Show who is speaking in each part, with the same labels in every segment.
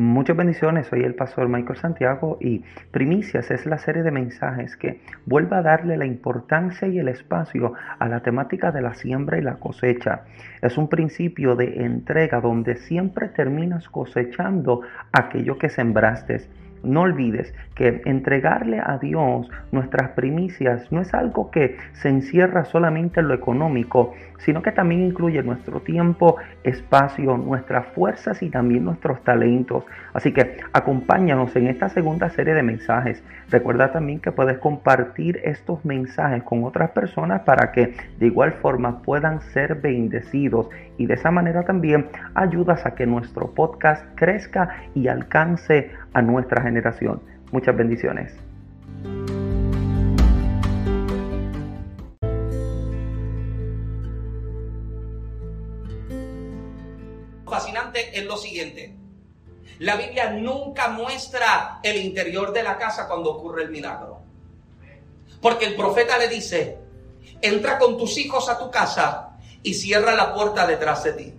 Speaker 1: Muchas bendiciones, soy el pastor Michael Santiago y Primicias es la serie de mensajes que vuelve a darle la importancia y el espacio a la temática de la siembra y la cosecha. Es un principio de entrega donde siempre terminas cosechando aquello que sembraste. No olvides que entregarle a Dios nuestras primicias no es algo que se encierra solamente en lo económico, sino que también incluye nuestro tiempo, espacio, nuestras fuerzas y también nuestros talentos. Así que acompáñanos en esta segunda serie de mensajes. Recuerda también que puedes compartir estos mensajes con otras personas para que de igual forma puedan ser bendecidos y de esa manera también ayudas a que nuestro podcast crezca y alcance a nuestra generación. Muchas bendiciones.
Speaker 2: Fascinante es lo siguiente. La Biblia nunca muestra el interior de la casa cuando ocurre el milagro. Porque el profeta le dice, entra con tus hijos a tu casa y cierra la puerta detrás de ti.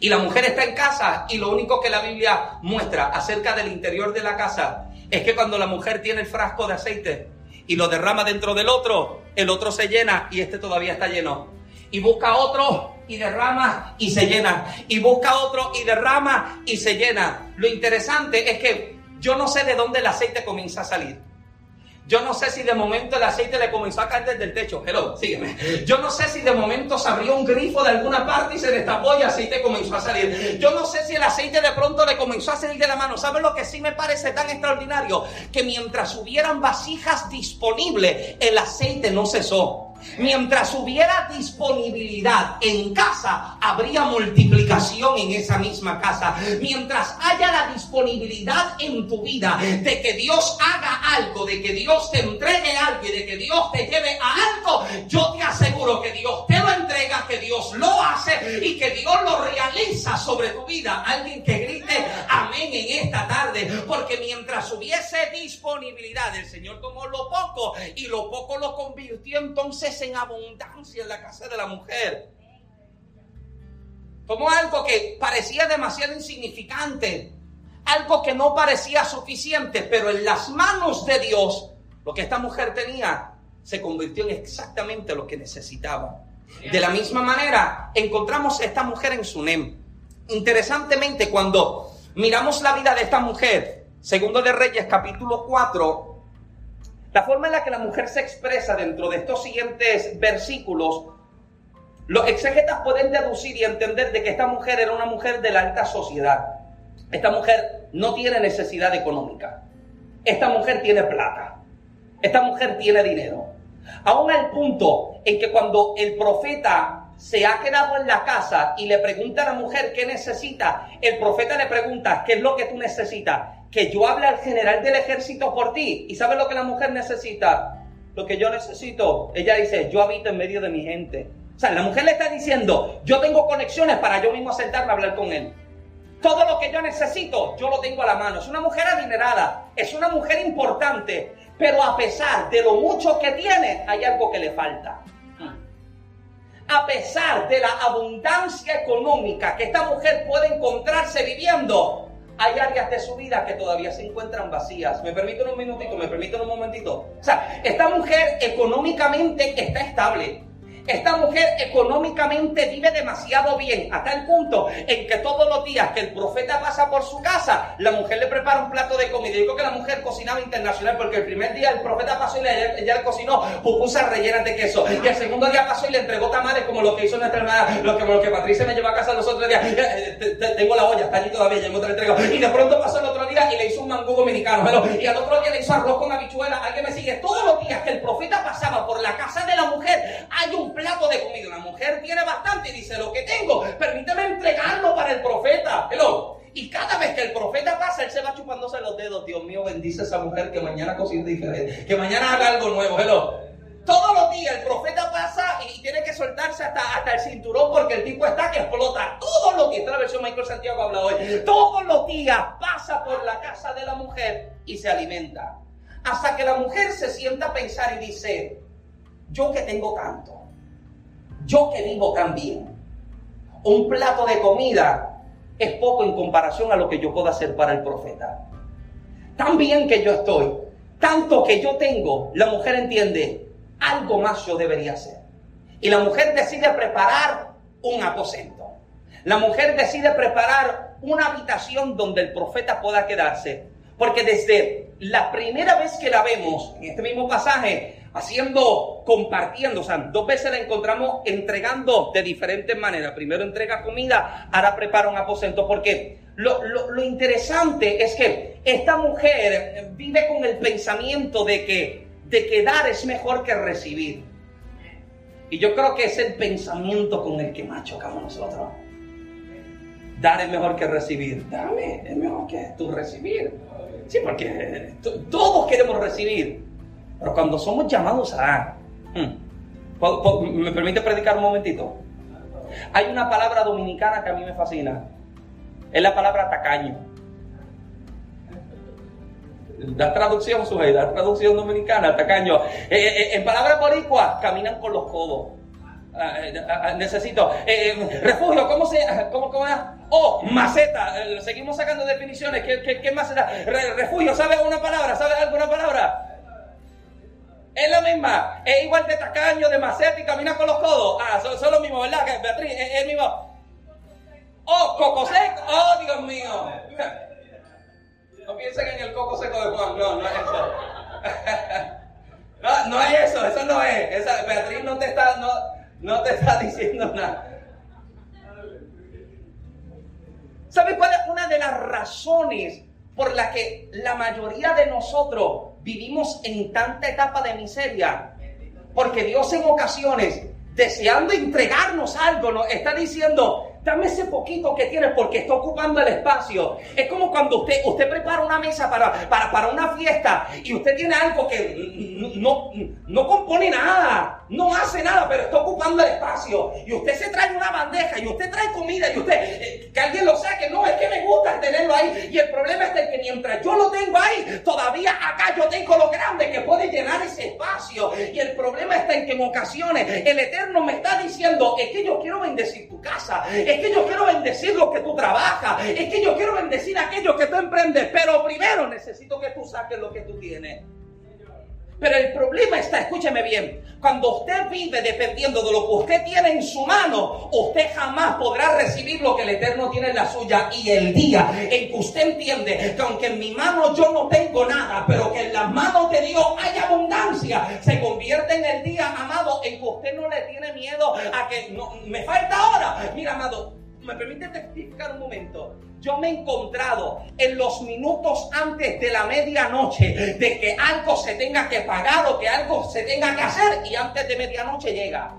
Speaker 2: Y la mujer está en casa y lo único que la Biblia muestra acerca del interior de la casa es que cuando la mujer tiene el frasco de aceite y lo derrama dentro del otro, el otro se llena y este todavía está lleno. Y busca otro y derrama y se llena. Y busca otro y derrama y se llena. Lo interesante es que yo no sé de dónde el aceite comienza a salir. Yo no sé si de momento el aceite le comenzó a caer desde el techo. Hello, sígueme. Yo no sé si de momento se abrió un grifo de alguna parte y se destapó y el aceite comenzó a salir. Yo no sé si el aceite de pronto le comenzó a salir de la mano. ¿Sabes lo que sí me parece tan extraordinario? Que mientras hubieran vasijas disponibles, el aceite no cesó. Mientras hubiera disponibilidad en casa, habría multiplicación en esa misma casa. Mientras haya la disponibilidad en tu vida de que Dios haga algo, de que Dios te entregue algo y de que Dios te lleve a algo, yo te aseguro que Dios te lo entrega, que Dios lo hace y que Dios lo realiza sobre tu vida. Alguien que grite amén en esta tarde, porque mientras hubiese disponibilidad, el Señor tomó lo poco y lo poco lo convirtió entonces en abundancia en la casa de la mujer. Como algo que parecía demasiado insignificante, algo que no parecía suficiente, pero en las manos de Dios, lo que esta mujer tenía se convirtió en exactamente lo que necesitaba. De la misma manera, encontramos a esta mujer en Sunem. Interesantemente, cuando miramos la vida de esta mujer, segundo de Reyes capítulo 4, la forma en la que la mujer se expresa dentro de estos siguientes versículos, los exegetas pueden deducir y entender de que esta mujer era una mujer de la alta sociedad. Esta mujer no tiene necesidad económica. Esta mujer tiene plata. Esta mujer tiene dinero. Aún al punto en que cuando el profeta se ha quedado en la casa y le pregunta a la mujer qué necesita, el profeta le pregunta, ¿qué es lo que tú necesitas? Que yo hable al general del ejército por ti. ¿Y sabes lo que la mujer necesita? Lo que yo necesito. Ella dice, yo habito en medio de mi gente. O sea, la mujer le está diciendo, yo tengo conexiones para yo mismo sentarme a hablar con él. Todo lo que yo necesito, yo lo tengo a la mano. Es una mujer adinerada, es una mujer importante, pero a pesar de lo mucho que tiene, hay algo que le falta. A pesar de la abundancia económica que esta mujer puede encontrarse viviendo, hay áreas de su vida que todavía se encuentran vacías. ¿Me permiten un minutito? ¿Me permiten un momentito? O sea, esta mujer económicamente está estable. Esta mujer económicamente vive demasiado bien, hasta el punto en que todos los días que el profeta pasa por su casa, la mujer le prepara un plato de comida. Digo que la mujer cocinaba internacional porque el primer día el profeta pasó y le, ella le cocinó pupusas rellenas de queso. Y el segundo día pasó y le entregó tamales como lo que hizo nuestra hermana, lo que, lo que Patricia me llevó a casa los otros días. Eh, eh, tengo la olla, está allí todavía, ya me te la entrego. Y de pronto pasó el otro día y le hizo un mangú dominicano. Y al otro día le hizo arroz con habichuela. Alguien me sigue. Todos los días que el profeta pasaba por la casa de la mujer, hay un plato de comida. Una mujer tiene bastante y dice, lo que tengo, permíteme entregarlo para el profeta. Hello. Y cada vez que el profeta pasa, él se va chupándose los dedos. Dios mío, bendice a esa mujer que mañana cocine diferente, que mañana haga algo nuevo. Hello. Todos los días el profeta pasa y tiene que soltarse hasta, hasta el cinturón porque el tipo está que explota. Todos los días, esta la versión Michael Santiago habla hoy. Todos los días pasa por la casa de la mujer y se alimenta. Hasta que la mujer se sienta a pensar y dice, yo que tengo tanto, yo que vivo tan bien, un plato de comida es poco en comparación a lo que yo puedo hacer para el profeta. Tan bien que yo estoy, tanto que yo tengo, la mujer entiende, algo más yo debería hacer. Y la mujer decide preparar un aposento. La mujer decide preparar una habitación donde el profeta pueda quedarse. Porque desde la primera vez que la vemos, en este mismo pasaje, haciendo, compartiendo, o sea, dos veces la encontramos entregando de diferentes maneras. Primero entrega comida, ahora prepara un aposento, porque lo, lo, interesante es que esta mujer vive con el pensamiento de que, de que dar es mejor que recibir. Y yo creo que es el pensamiento con el que más chocamos nosotros. Dar es mejor que recibir. Dame, es mejor que tú recibir. Sí, porque todos queremos recibir. Pero cuando somos llamados a hmm, ¿me permite predicar un momentito? Hay una palabra dominicana que a mí me fascina. Es la palabra tacaño. Da traducción, su da traducción dominicana, tacaño. Eh, eh, eh, en palabras boricuas, caminan con los codos. Ah, ah, ah, necesito refugio, ¿cómo se cómo, cómo Oh, maceta, seguimos sacando definiciones. ¿Qué, qué, qué maceta? refugio, ¿sabe alguna palabra? ¿Sabe alguna palabra? Es la misma. Es igual de tacaño, de maceta y camina con los codos. Ah, son, son lo mismo, ¿verdad? Beatriz, es, el mismo. Oh, coco seco. Oh, Dios mío. No piensen en el coco seco de Juan. No, no es eso. No, no es eso. Eso no es. Beatriz no te está, no, no te está diciendo nada. ¿Sabe cuál es una de las razones por las que la mayoría de nosotros vivimos en tanta etapa de miseria. Porque Dios en ocasiones, deseando entregarnos algo, nos está diciendo, dame ese poquito que tienes porque está ocupando el espacio. Es como cuando usted, usted prepara una mesa para, para, para una fiesta y usted tiene algo que no, no compone nada, no hace nada, pero está ocupando el espacio. Y usted se trae una bandeja y usted trae comida y usted, eh, que alguien lo saque, no, es que me gusta tenerlo ahí. Y el problema es que mientras yo lo tengo ahí, todavía acá yo tengo lo grande que puede llenar ese espacio. Y el problema está en que en ocasiones el Eterno me está diciendo, es que yo quiero bendecir tu casa, es que yo quiero bendecir lo que tú trabajas, es que yo quiero bendecir aquello que tú emprendes, pero primero necesito que tú saques lo que tú tienes. Pero el problema está, escúcheme bien, cuando usted vive dependiendo de lo que usted tiene en su mano, usted jamás podrá recibir lo que el Eterno tiene en la suya. Y el día en que usted entiende que aunque en mi mano yo no tengo nada, pero que en las manos de Dios hay abundancia, se convierte en el día, amado, en que usted no le tiene miedo a que me falta ahora. Mira, amado, me permite testificar un momento. Yo me he encontrado en los minutos antes de la medianoche de que algo se tenga que pagar o que algo se tenga que hacer y antes de medianoche llega.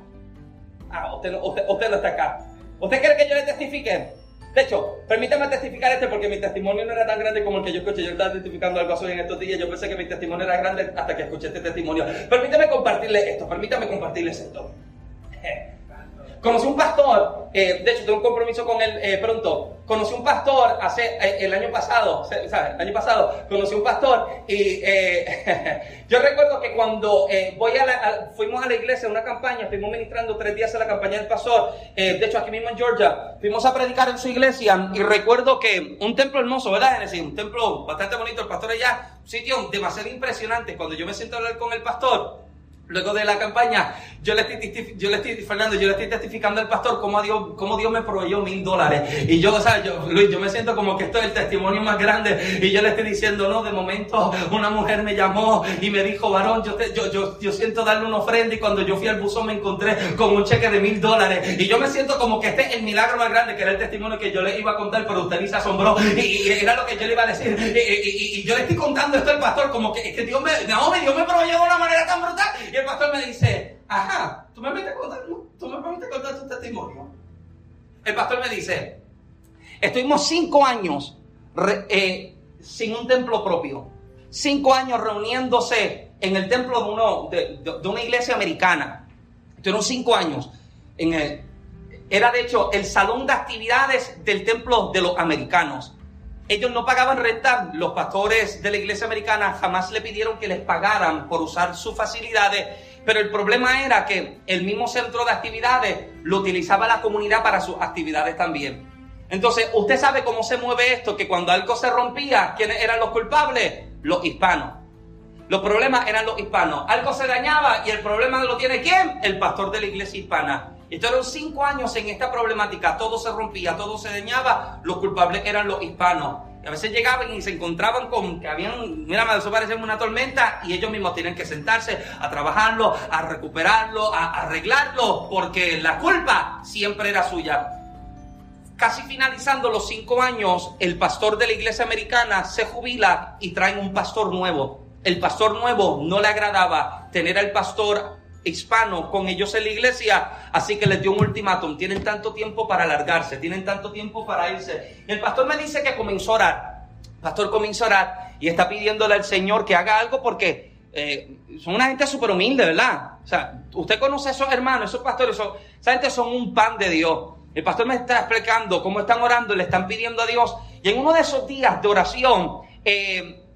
Speaker 2: Ah, usted, usted, no está acá. ¿Usted quiere que yo le testifique? De hecho, permítame testificar este porque mi testimonio no era tan grande como el que yo escuché. Yo estaba testificando algo así en estos días. Yo pensé que mi testimonio era grande hasta que escuché este testimonio. Permítame compartirle esto. Permítame compartirles esto. Conocí un pastor, eh, de hecho tengo un compromiso con él eh, pronto. Conocí un pastor hace eh, el año pasado, ¿sabes? El año pasado conocí un pastor y yo recuerdo que cuando voy a la, fuimos a la iglesia, a una campaña, estuvimos ministrando tres días a la campaña del pastor, de hecho aquí mismo en Georgia, fuimos a predicar en su iglesia y recuerdo que un templo hermoso, ¿verdad, Genesis? Un templo bastante bonito, el pastor allá, un sitio demasiado impresionante. Cuando yo me siento a hablar con el pastor, Luego de la campaña, yo le estoy, yo le estoy, Fernando, yo le estoy testificando al pastor cómo Dios, cómo Dios me proveyó mil dólares. Y yo, o sea, yo, Luis, yo me siento como que esto es el testimonio más grande. Y yo le estoy diciendo, no, de momento una mujer me llamó y me dijo, varón, yo, te, yo, yo, yo siento darle una ofrenda. Y cuando yo fui al buzón me encontré con un cheque de mil dólares. Y yo me siento como que este es el milagro más grande, que era el testimonio que yo le iba a contar, pero usted ni se asombró. Y, era lo que yo le iba a decir. Y, yo le estoy contando esto al pastor, como que, que Dios me, no, Dios me proveyó de una manera tan brutal. Y el pastor me dice, ajá, ¿tú me permites contar, tú me permites contar tu testimonio? El pastor me dice, estuvimos cinco años eh, sin un templo propio, cinco años reuniéndose en el templo de, una iglesia americana. Estuvieron cinco años. En el, era de hecho el salón de actividades del templo de los americanos. Ellos no pagaban renta, los pastores de la iglesia americana jamás le pidieron que les pagaran por usar sus facilidades, pero el problema era que el mismo centro de actividades lo utilizaba la comunidad para sus actividades también. Entonces, usted sabe cómo se mueve esto, que cuando algo se rompía, ¿quiénes eran los culpables? Los hispanos. Los problemas eran los hispanos. Algo se dañaba y el problema lo tiene quién? El pastor de la iglesia hispana. Y fueron cinco años en esta problemática. Todo se rompía, todo se dañaba. Los culpables eran los hispanos. A veces llegaban y se encontraban con que habían, mira, eso parece una tormenta y ellos mismos tienen que sentarse a trabajarlo, a recuperarlo, a arreglarlo, porque la culpa siempre era suya. Casi finalizando los cinco años, el pastor de la iglesia americana se jubila y traen un pastor nuevo. El pastor nuevo no le agradaba tener al pastor hispano con ellos en la iglesia, así que les dio un ultimátum. Tienen tanto tiempo para alargarse, tienen tanto tiempo para irse. El pastor me dice que comenzó a orar. El pastor comenzó a orar y está pidiéndole al Señor que haga algo porque eh, son una gente súper humilde, ¿verdad? O sea, usted conoce a esos hermanos, esos pastores, esa gente son un pan de Dios. El pastor me está explicando cómo están orando, le están pidiendo a Dios. Y en uno de esos días de oración, eh,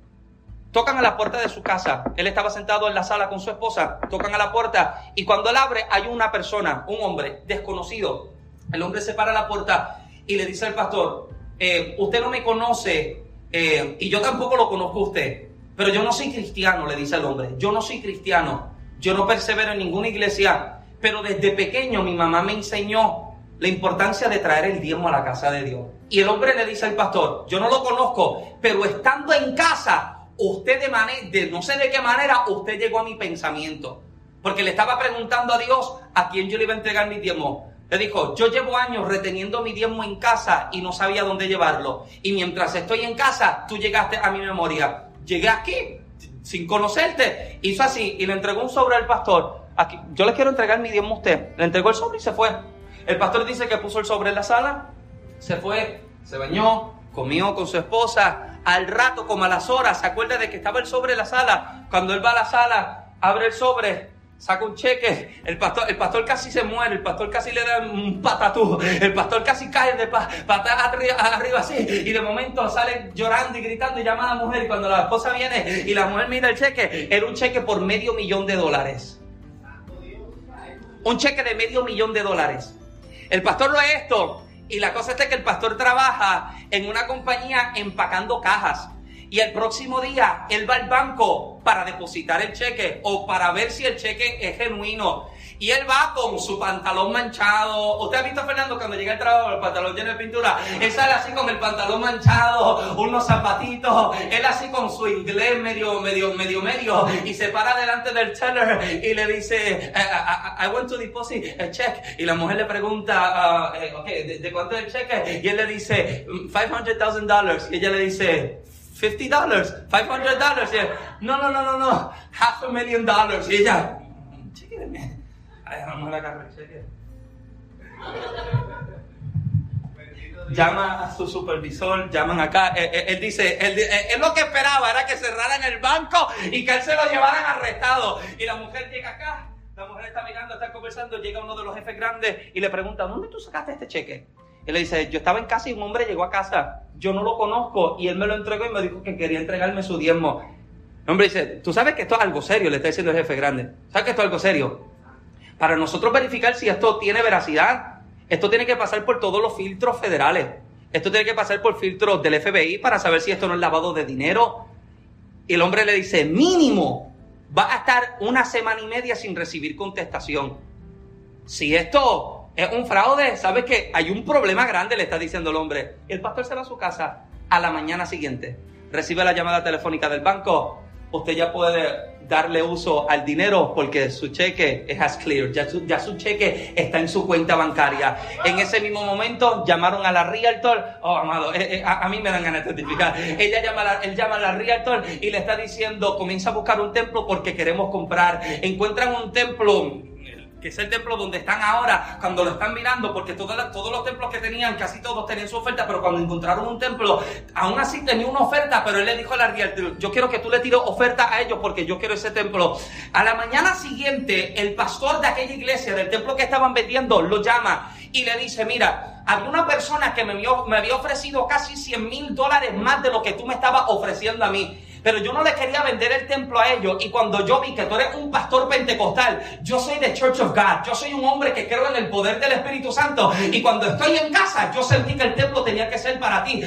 Speaker 2: tocan a la puerta de su casa. Él estaba sentado en la sala con su esposa, tocan a la puerta y cuando él abre hay una persona, un hombre desconocido. El hombre se para la puerta y le dice al pastor, eh, usted no me conoce eh, y yo tampoco lo conozco a usted, pero yo no soy cristiano, le dice el hombre, yo no soy cristiano, yo no persevero en ninguna iglesia, pero desde pequeño mi mamá me enseñó la importancia de traer el diezmo a la casa de Dios. Y el hombre le dice al pastor, yo no lo conozco, pero estando en casa, usted de manera, de no sé de qué manera, usted llegó a mi pensamiento. Porque le estaba preguntando a Dios a quién yo le iba a entregar mi diezmo. Le dijo, yo llevo años reteniendo mi diezmo en casa y no sabía dónde llevarlo. Y mientras estoy en casa, tú llegaste a mi memoria. Llegué aquí sin conocerte. Hizo así y le entregó un sobre al pastor. Aquí, yo le quiero entregar mi diezmo a usted. Le entregó el sobre y se fue. El pastor dice que puso el sobre en la sala, se fue, se bañó, comió con su esposa. Al rato, como a las horas, se acuerda de que estaba el sobre en la sala. Cuando él va a la sala, abre el sobre, saca un cheque. El pastor, el pastor casi se muere, el pastor casi le da un patatú. El pastor casi cae de patas arriba, arriba así. Y de momento sale llorando y gritando y llama a la mujer. Y cuando la esposa viene y la mujer mira el cheque, era un cheque por medio millón de dólares. Un cheque de medio millón de dólares. El pastor lo es esto. Y la cosa es que el pastor trabaja en una compañía empacando cajas. Y el próximo día él va al banco para depositar el cheque o para ver si el cheque es genuino. Y él va con su pantalón manchado. ¿Usted ha visto a Fernando cuando llega al trabajo, el pantalón lleno de pintura? Él sale así con el pantalón manchado, unos zapatitos. Él así con su inglés medio, medio, medio, medio. Y se para delante del teller y le dice, I, want to deposit a check. Y la mujer le pregunta, uh, okay, ¿de, cuánto es el cheque? Y él le dice, $500,000. Y ella le dice, $50, $500. no, no, no, no, no, half a million dollars. Y ella, Llama a su supervisor, llaman acá. Eh, eh, él, dice, él, él, lo que esperaba era que cerraran el banco y que él se lo llevaran arrestado. Y la mujer llega acá, la mujer está mirando, está conversando, llega uno de los jefes grandes y le pregunta, ¿dónde tú sacaste este cheque? Él le dice, yo estaba en casa y un hombre llegó a casa, yo no lo conozco y él me lo entregó y me dijo que quería entregarme su diezmo. El hombre dice, tú sabes que esto es algo serio, le está diciendo el jefe grande. ¿Sabes que esto es algo serio? Para nosotros verificar si esto tiene veracidad, esto tiene que pasar por todos los filtros federales. Esto tiene que pasar por filtros del FBI para saber si esto no es lavado de dinero. Y el hombre le dice, mínimo, va a estar una semana y media sin recibir contestación. Si esto es un fraude, sabes que hay un problema grande, le está diciendo el hombre. El pastor se va a su casa a la mañana siguiente. Recibe la llamada telefónica del banco. Usted ya puede darle uso al dinero porque su cheque es as clear, ya su, cheque está en su cuenta bancaria. En ese mismo momento llamaron a la realtor, oh amado, eh, eh, a, mí me dan ganas de testificar, Ella llama a él llama a la realtor y le está diciendo, comienza a buscar un templo porque queremos comprar. Encuentran un templo que es el templo donde están ahora, cuando lo están mirando, porque todos, todos los templos que tenían, casi todos tenían su oferta, pero cuando encontraron un templo, aún así tenía una oferta, pero él le dijo a la yo quiero que tú le tires oferta a ellos porque yo quiero ese templo. A la mañana siguiente, el pastor de aquella iglesia, del templo que estaban vendiendo, lo llama y le dice, mira, había una persona que me, me había ofrecido casi 100 mil dólares más de lo que tú me estabas ofreciendo a mí Pero yo no le quería vender el templo a ellos. Y cuando yo vi que tú eres un pastor pentecostal, yo soy de Church of God. Yo soy un hombre que creo en el poder del Espíritu Santo. Y cuando estoy en casa, yo sentí que el templo tenía que ser para ti.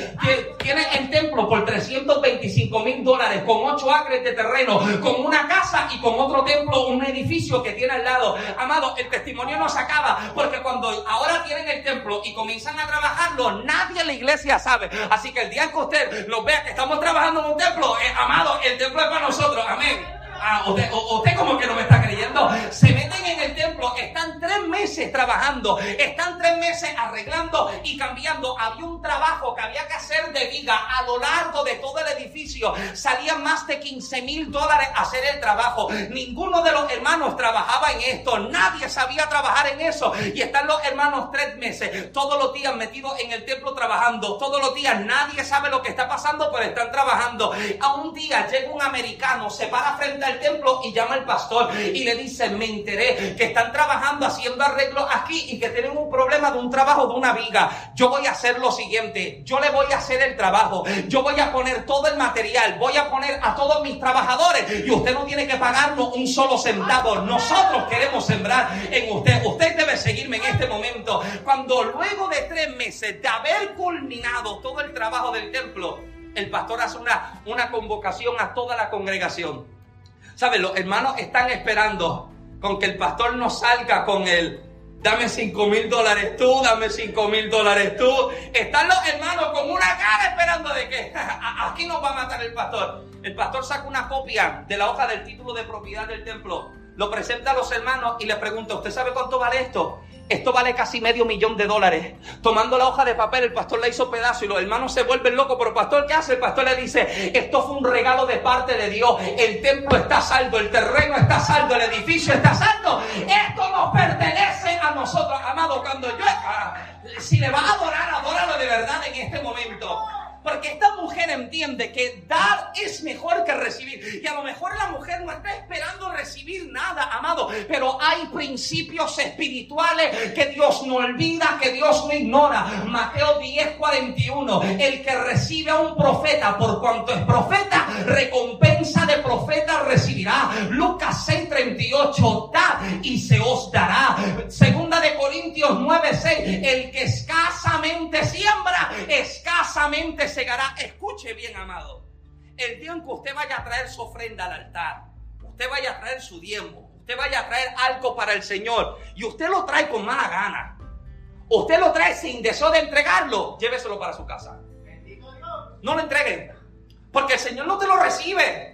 Speaker 2: Tienes el templo por 325 mil dólares, con 8 acres de terreno, con una casa y con otro templo, un edificio que tiene al lado. Amado, el testimonio no se acaba. Porque cuando ahora tienen el templo y comienzan a trabajarlo, nadie en la iglesia sabe. Así que el día que usted lo vea que estamos trabajando en un templo, eh, amado, el templo es para nosotros. Amén. Ah, usted, como que no me está creyendo. Se meten en el templo, están tres meses trabajando, están tres meses arreglando y cambiando. Había un trabajo que había que hacer de viga a lo largo de todo el edificio. Salían más de 15 mil dólares hacer el trabajo. Ninguno de los hermanos trabajaba en esto. Nadie sabía trabajar en eso. Y están los hermanos tres meses, todos los días metidos en el templo trabajando. Todos los días nadie sabe lo que está pasando, pero están trabajando. A un día llega un americano, se para frente al templo y llama al pastor y le dice, me enteré que están trabajando haciendo arreglos aquí y que tienen un problema de un trabajo de una viga. Yo voy a hacer lo siguiente, yo le voy a hacer el trabajo, yo voy a poner todo el material, voy a poner a todos mis trabajadores y usted no tiene que pagarnos un solo centavo. Nosotros queremos sembrar en usted. Usted debe seguirme en este momento. Cuando luego de tres meses de haber culminado todo el trabajo del templo, el pastor hace una, una convocación a toda la congregación. ¿Sabes? Los hermanos están esperando con que el pastor no salga con el dame cinco mil dólares tú, dame cinco mil dólares tú. Están los hermanos con una cara esperando de que aquí nos va a matar el pastor. El pastor saca una copia de la hoja del título de propiedad del templo, lo presenta a los hermanos y les pregunta, ¿usted sabe cuánto vale esto? Esto vale casi medio millón de dólares. Tomando la hoja de papel, el pastor la hizo pedazo y los hermanos se vuelven locos. Pero pastor, ¿qué hace? El pastor le dice, esto fue un regalo de parte de Dios. El templo está saldo, el terreno está saldo, el edificio está saldo. Esto nos pertenece a nosotros, amado. Cuando yo, ah, si le va a adorar, adóralo de verdad en este momento. Porque esta mujer entiende que dar es mejor que recibir. Y a lo mejor la mujer no está esperando recibir nada, amado. Pero hay principios espirituales que Dios no olvida, que Dios no ignora. Mateo 10, 41. El que recibe a un profeta por cuanto es profeta, recompensa de profeta recibirá. Lucas 6, 38. Da y se os dará. Segunda de Corintios 9, 6. El que escasamente siembra, escasamente segará. Escuche bien, amado. El día en que usted vaya a traer su ofrenda al altar, usted vaya a traer su diezmo, usted vaya a traer algo para el Señor y usted lo trae con mala gana. Usted lo trae sin deseo de entregarlo, lléveselo para su casa. No lo entreguen, porque el Señor no te lo recibe.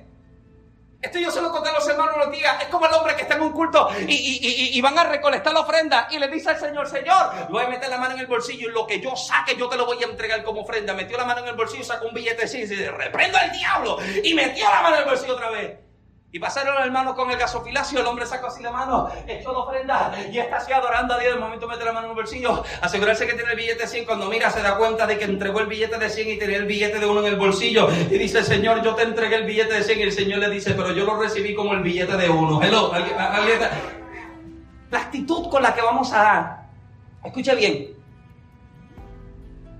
Speaker 2: Esto yo se lo conté a los hermanos los días. Es como el hombre que está en un culto y, van a recolectar la ofrenda y le dice al Señor, Señor, voy a meter la mano en el bolsillo y lo que yo saque yo te lo voy a entregar como ofrenda. Metió la mano en el bolsillo, sacó un billete y dice, reprendo al diablo. Y metió la mano en el bolsillo otra vez. Y pasaron los hermanos con el gasofilacio, el hombre sacó así la mano, echó la ofrenda y está así adorando a Dios. De momento mete la mano en el bolsillo, asegurarse que tiene el billete de 100. Cuando mira se da cuenta de que entregó el billete de 100 y tenía el billete de uno en el bolsillo. Y dice, Señor, yo te entregué el billete de 100. Y el Señor le dice, pero yo lo recibí como el billete de uno. Hello, La actitud con la que vamos a dar. Escucha bien.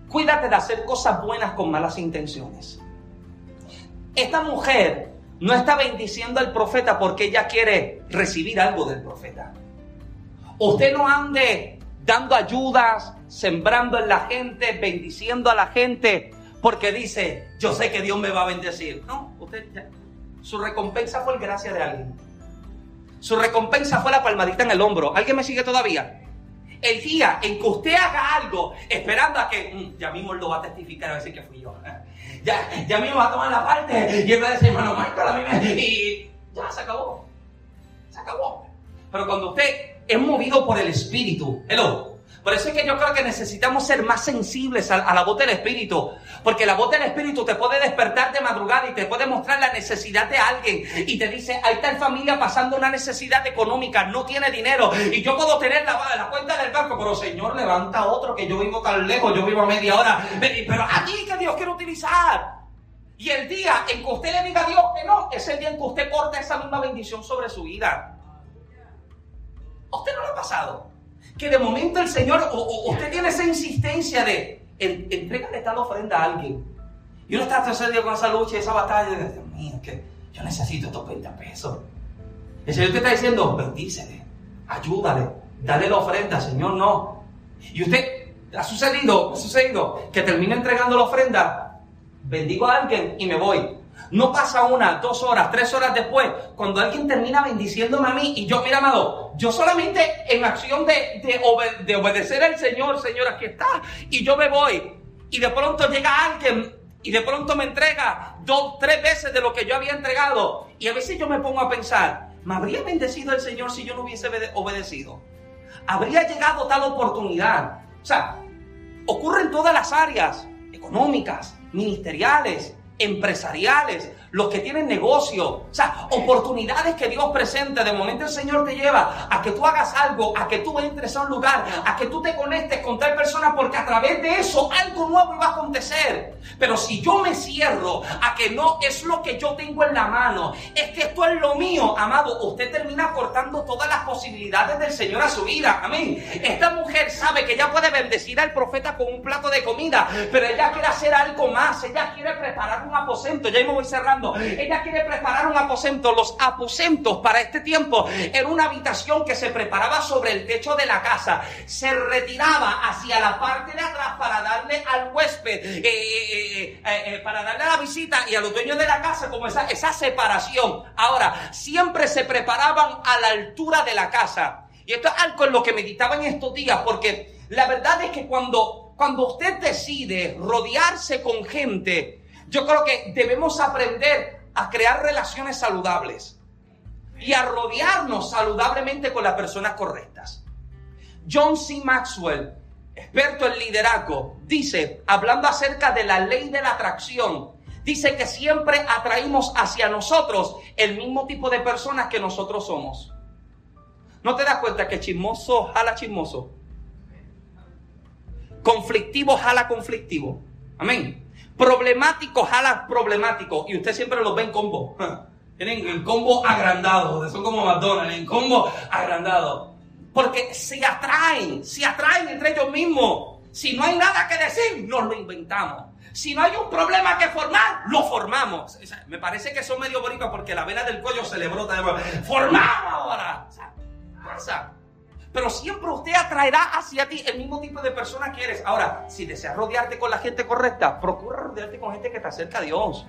Speaker 2: Cuídate de hacer cosas buenas con malas intenciones. Esta mujer no está bendiciendo al profeta porque ella quiere recibir algo del profeta. Usted no ande dando ayudas, sembrando en la gente, bendiciendo a la gente porque dice, yo sé que Dios me va a bendecir. No, usted su recompensa fue el gracia de alguien. Su recompensa fue la palmadita en el hombro. ¿Alguien me sigue todavía? El día en que usted haga algo esperando a que mm, ya mismo lo va a testificar, a decir que fui yo. Ya, ya mismo va a tomar la parte y él va a decir, hermano Michael, a mí me... Y ya se acabó. Se acabó. Pero cuando usted es movido por el Espíritu, hello, por eso es que yo creo que necesitamos ser más sensibles a, la voz del Espíritu. Porque la voz del Espíritu te puede despertar de madrugada y te puede mostrar la necesidad de alguien. Y te dice, ahí está familia pasando una necesidad económica, no tiene dinero. Y yo puedo tener la, cuenta del banco, pero Señor, levanta otro que yo vivo tan lejos, yo vivo a media hora. Pero aquí que Dios quiere utilizar. Y el día en que usted le diga a Dios que no, es el día en que usted corta esa misma bendición sobre su vida. usted no lo ha pasado? que de momento el Señor, o, usted tiene esa insistencia de, en, entrégale tal ofrenda a alguien. Y uno está todo con esa lucha y esa batalla. Y Dios mío, yo necesito estos 20 pesos. El Señor te está diciendo, bendícele, ayúdale, dale la ofrenda, Señor, no. Y usted, ha sucedido, sucedido, que termina entregando la ofrenda, bendigo a alguien y me voy. No pasa una, dos horas, tres horas después, cuando alguien termina bendiciéndome a mí y yo, mira, amado, yo solamente en acción de, de, obedecer al Señor, Señor, aquí está, y yo me voy. Y de pronto llega alguien y de pronto me entrega dos, tres veces de lo que yo había entregado. Y a veces yo me pongo a pensar, ¿me habría bendecido el Señor si yo no hubiese obedecido? ¿Habría llegado tal oportunidad? O sea, ocurre en todas las áreas, económicas, ministeriales, empresariales, los que tienen negocio, o sea, oportunidades que Dios presenta. De momento el Señor te lleva a que tú hagas algo, a que tú entres a un lugar, a que tú te conectes con tal persona, porque a través de eso algo nuevo va a acontecer. Pero si yo me cierro a que no es lo que yo tengo en la mano, es que esto es lo mío, amado, usted termina cortando todas las posibilidades del Señor a su vida. Amén. Esta mujer sabe que ella puede bendecir al profeta con un plato de comida, pero ella quiere hacer algo más. Ella quiere preparar un aposento. Ya me voy cerrando ella quiere preparar un aposento. Los aposentos para este tiempo era una habitación que se preparaba sobre el techo de la casa. Se retiraba hacia la parte de atrás para darle al huésped, eh, eh, eh, para darle a la visita y a los dueños de la casa como esa, esa separación. Ahora, siempre se preparaban a la altura de la casa. Y esto es algo en lo que meditaba en estos días, porque la verdad es que cuando, cuando usted decide rodearse con gente, yo creo que debemos aprender a crear relaciones saludables y a rodearnos saludablemente con las personas correctas. John C. Maxwell, experto en liderazgo, dice, hablando acerca de la ley de la atracción, dice que siempre atraímos hacia nosotros el mismo tipo de personas que nosotros somos. ¿No te das cuenta que chismoso jala chismoso? Conflictivo jala conflictivo. Amén. Problemático jala problemático. Y usted siempre los ve en combo. Tienen el combo agrandado. Son como McDonald's. En combo agrandado. Porque se atraen. Se atraen entre ellos mismos. Si no hay nada que decir, nos lo inventamos. Si no hay un problema que formar, lo formamos. me parece que son medio bonitos porque la vena del cuello se le brota de Formamos ahora. O sea, pero siempre usted atraerá hacia ti el mismo tipo de persona que eres. Ahora, si deseas rodearte con la gente correcta, procura rodearte con gente que te acerca a Dios.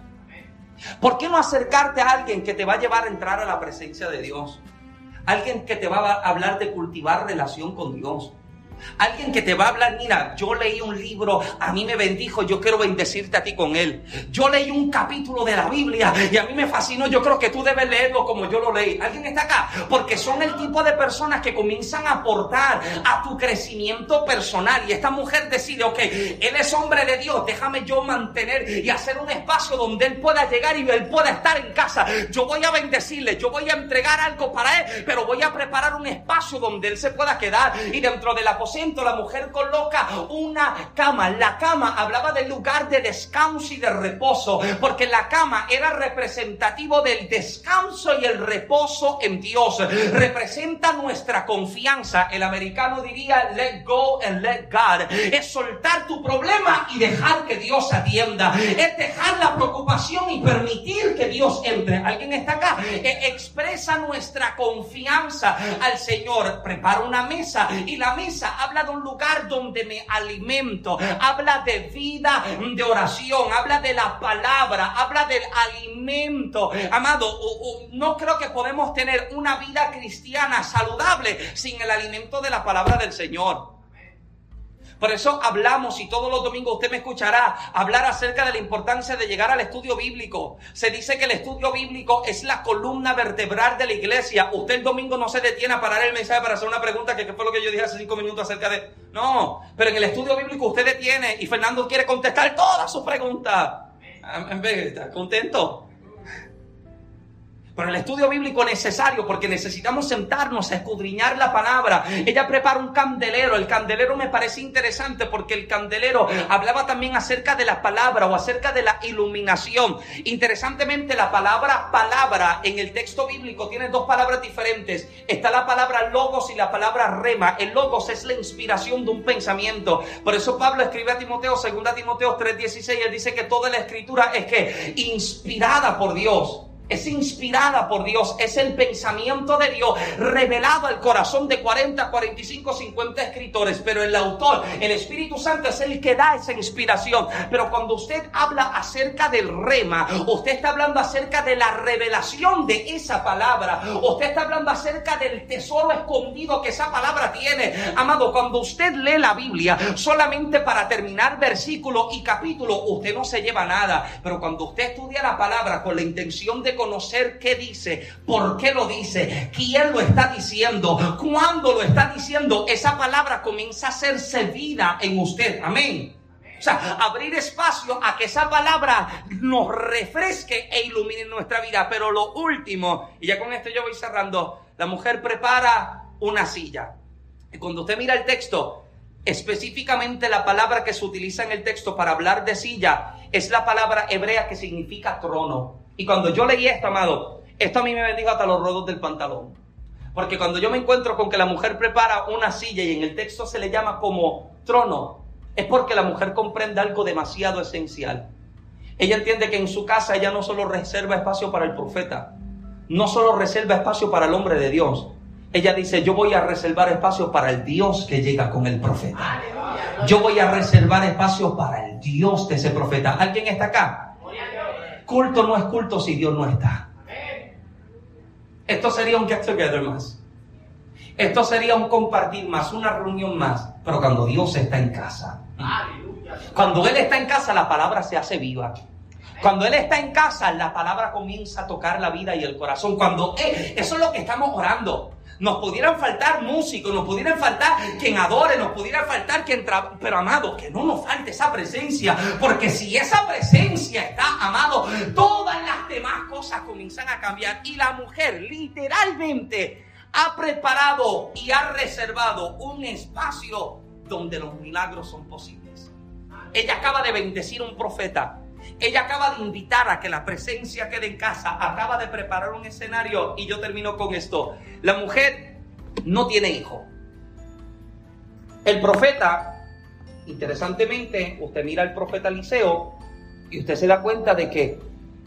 Speaker 2: ¿Por qué no acercarte a alguien que te va a llevar a entrar a la presencia de Dios? Alguien que te va a hablar de cultivar relación con Dios. Alguien que te va a hablar, mira, yo leí un libro, a mí me bendijo, yo quiero bendecirte a ti con él. Yo leí un capítulo de la Biblia y a mí me fascinó, yo creo que tú debes leerlo como yo lo leí. ¿Alguien está acá? Porque son el tipo de personas que comienzan a aportar a tu crecimiento personal. Y esta mujer decide, ok, él es hombre de Dios, déjame yo mantener y hacer un espacio donde él pueda llegar y él pueda estar en casa. Yo voy a bendecirle, yo voy a entregar algo para él, pero voy a preparar un espacio donde él se pueda quedar y dentro de la posibilidad la mujer coloca una cama. La cama hablaba del lugar de descanso y de reposo, porque la cama era representativo del descanso y el reposo en Dios. Representa nuestra confianza. El americano diría let go and let God. Es soltar tu problema y dejar que Dios atienda. Es dejar la preocupación y permitir que Dios entre. ¿Alguien está acá? E expresa nuestra confianza al Señor. Prepara una mesa y la mesa habla de un lugar donde me alimento, habla de vida, de oración, habla de la palabra, habla del alimento. Amado, no creo que podemos tener una vida cristiana saludable sin el alimento de la palabra del Señor. Por eso hablamos y todos los domingos usted me escuchará hablar acerca de la importancia de llegar al estudio bíblico. Se dice que el estudio bíblico es la columna vertebral de la iglesia. Usted el domingo no se detiene a parar el mensaje para hacer una pregunta que, fue lo que yo dije hace cinco minutos acerca de... No, pero en el estudio bíblico usted detiene y Fernando quiere contestar todas sus preguntas. Estar contento. El estudio bíblico es necesario porque necesitamos sentarnos a escudriñar la palabra. Ella prepara un candelero. El candelero me parece interesante porque el candelero hablaba también acerca de la palabra o acerca de la iluminación. Interesantemente, la palabra palabra en el texto bíblico tiene dos palabras diferentes. Está la palabra logos y la palabra rema. El logos es la inspiración de un pensamiento. Por eso Pablo escribe a Timoteo, 2 Timoteo 3:16, él dice que toda la escritura es que inspirada por Dios es inspirada por Dios, es el pensamiento de Dios revelado al corazón de 40, 45, 50 escritores, pero el autor, el Espíritu Santo es el que da esa inspiración. Pero cuando usted habla acerca del rema, usted está hablando acerca de la revelación de esa palabra, usted está hablando acerca del tesoro escondido que esa palabra tiene. Amado, cuando usted lee la Biblia solamente para terminar versículo y capítulo, usted no se lleva nada, pero cuando usted estudia la palabra con la intención de conocer qué dice, por qué lo dice, quién lo está diciendo, cuándo lo está diciendo, esa palabra comienza a hacerse vida en usted. Amén. O sea, abrir espacio a que esa palabra nos refresque e ilumine nuestra vida. Pero lo último, y ya con esto yo voy cerrando, la mujer prepara una silla. Y cuando usted mira el texto, específicamente la palabra que se utiliza en el texto para hablar de silla es la palabra hebrea que significa trono. Y cuando yo leí esto, amado, esto a mí me bendijo hasta los rodos del pantalón. Porque cuando yo me encuentro con que la mujer prepara una silla y en el texto se le llama como trono, es porque la mujer comprende algo demasiado esencial. Ella entiende que en su casa ella no solo reserva espacio para el profeta, no solo reserva espacio para el hombre de Dios. Ella dice, yo voy a reservar espacio para el Dios que llega con el profeta. Yo voy a reservar espacio para el Dios de ese profeta. ¿Alguien está acá? Culto no es culto si Dios no está. Esto sería un get together más. Esto sería un compartir más, una reunión más. Pero cuando Dios está en casa. Cuando Él está en casa, la palabra se hace viva. Cuando Él está en casa, la palabra comienza a tocar la vida y el corazón. Cuando eso es lo que estamos orando. Nos pudieran faltar músicos, nos pudieran faltar quien adore, nos pudiera faltar quien trabaje. Pero amado, que no nos falte esa presencia. Porque si esa presencia está, amado, todas las demás cosas comienzan a cambiar. Y la mujer literalmente ha preparado y ha reservado un espacio donde los milagros son posibles. Ella acaba de bendecir a un profeta ella acaba de invitar a que la presencia quede en casa, acaba de preparar un escenario y yo termino con esto. La mujer no tiene hijo. El profeta, interesantemente, usted mira al profeta Eliseo y usted se da cuenta de que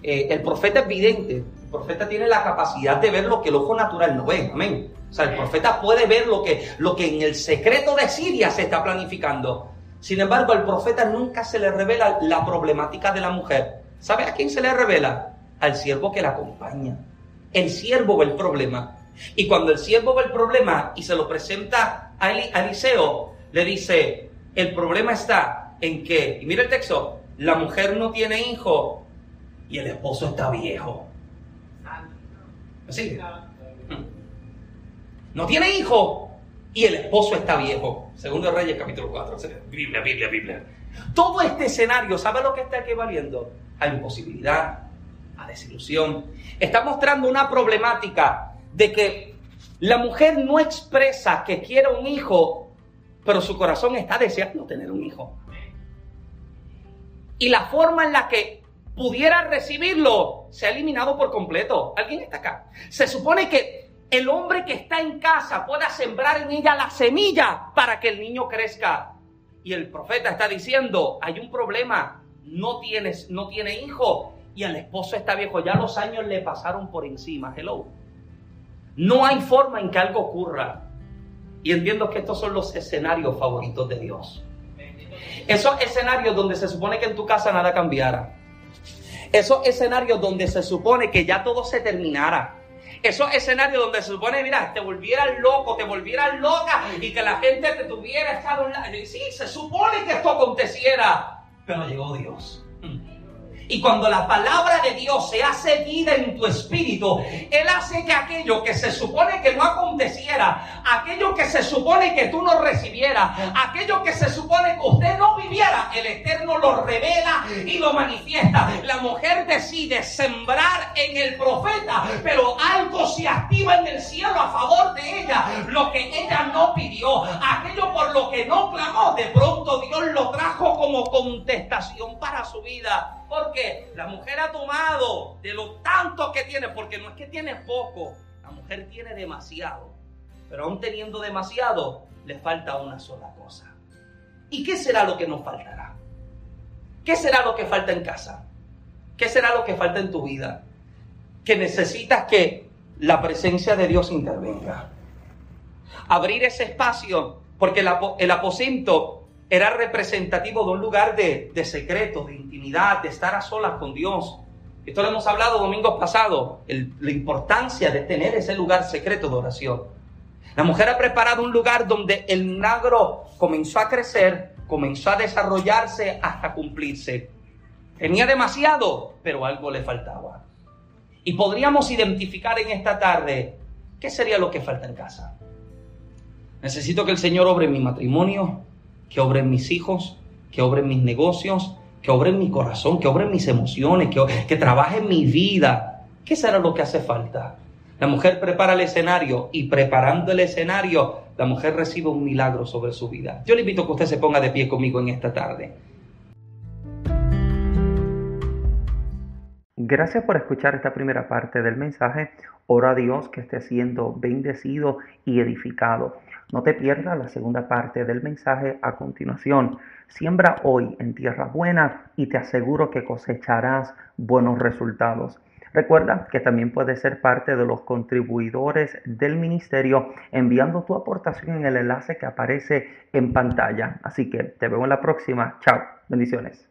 Speaker 2: eh, el profeta es vidente. El profeta tiene la capacidad de ver lo que el ojo natural no ve. Amén. O sea, el profeta puede ver lo que, lo que en el secreto de Siria se está planificando. Sin embargo, al profeta nunca se le revela la problemática de la mujer. ¿Sabe a quién se le revela? Al siervo que la acompaña. El siervo ve el problema. Y cuando el siervo ve el problema y se lo presenta a Eliseo, le dice, el problema está en que, y mira el texto, la mujer no tiene hijo y el esposo está viejo. ¿Así? No tiene hijo y el esposo está viejo. Segundo Reyes capítulo 4. Biblia, Biblia, Biblia. Todo este escenario, ¿sabe lo que está equivaliendo? A imposibilidad, a desilusión. Está mostrando una problemática de que la mujer no expresa que quiere un hijo, pero su corazón está deseando tener un hijo. Y la forma en la que pudiera recibirlo se ha eliminado por completo. ¿Alguien está acá? Se supone que el hombre que está en casa pueda sembrar en ella la semilla para que el niño crezca. Y el profeta está diciendo, hay un problema, no, tienes, no tiene hijo y el esposo está viejo, ya los años le pasaron por encima. Hello. No hay forma en que algo ocurra. Y entiendo que estos son los escenarios favoritos de Dios. Esos escenarios donde se supone que en tu casa nada cambiara. Esos escenarios donde se supone que ya todo se terminara esos escenarios donde se supone, mira, te volvieras loco, te volvieras loca y que la gente te tuviera estado en la... Sí, se supone que esto aconteciera, pero llegó Dios. Y cuando la palabra de Dios se hace vida en tu espíritu, Él hace que aquello que se supone que no aconteciera, aquello que se supone que tú no recibieras, aquello que se supone que usted no viviera, el Eterno lo revela y lo manifiesta. La mujer decide sembrar en el profeta, pero algo se activa en el cielo a favor de ella, lo que ella no pidió, aquello por lo que no clamó, de pronto Dios lo trajo como contestación para su vida. Porque la mujer ha tomado de lo tanto que tiene, porque no es que tiene poco, la mujer tiene demasiado. Pero aún teniendo demasiado, le falta una sola cosa. ¿Y qué será lo que nos faltará? ¿Qué será lo que falta en casa? ¿Qué será lo que falta en tu vida? Que necesitas que la presencia de Dios intervenga. Abrir ese espacio, porque el, el aposento era representativo de un lugar de, secreto, de intimidad, de estar a solas con Dios. Esto lo hemos hablado domingos pasados, la importancia de tener ese lugar secreto de oración. La mujer ha preparado un lugar donde el milagro comenzó a crecer, comenzó a desarrollarse hasta cumplirse. Tenía demasiado, pero algo le faltaba. Y podríamos identificar en esta tarde qué sería lo que falta en casa. Necesito que el Señor obre mi matrimonio, que obre en mis hijos, que obre en mis negocios, que obre en mi corazón, que obre en mis emociones, que, que trabaje en mi vida. ¿Qué será lo que hace falta? La mujer prepara el escenario y preparando el escenario, la mujer recibe un milagro sobre su vida. Yo le invito a que usted se ponga de pie conmigo en esta tarde.
Speaker 1: Gracias por escuchar esta primera parte del mensaje. Ora a Dios que esté siendo bendecido y edificado. No te pierdas la segunda parte del mensaje a continuación. Siembra hoy en tierra buena y te aseguro que cosecharás buenos resultados. Recuerda que también puedes ser parte de los contribuidores del ministerio enviando tu aportación en el enlace que aparece en pantalla. Así que te veo en la próxima. Chao. Bendiciones.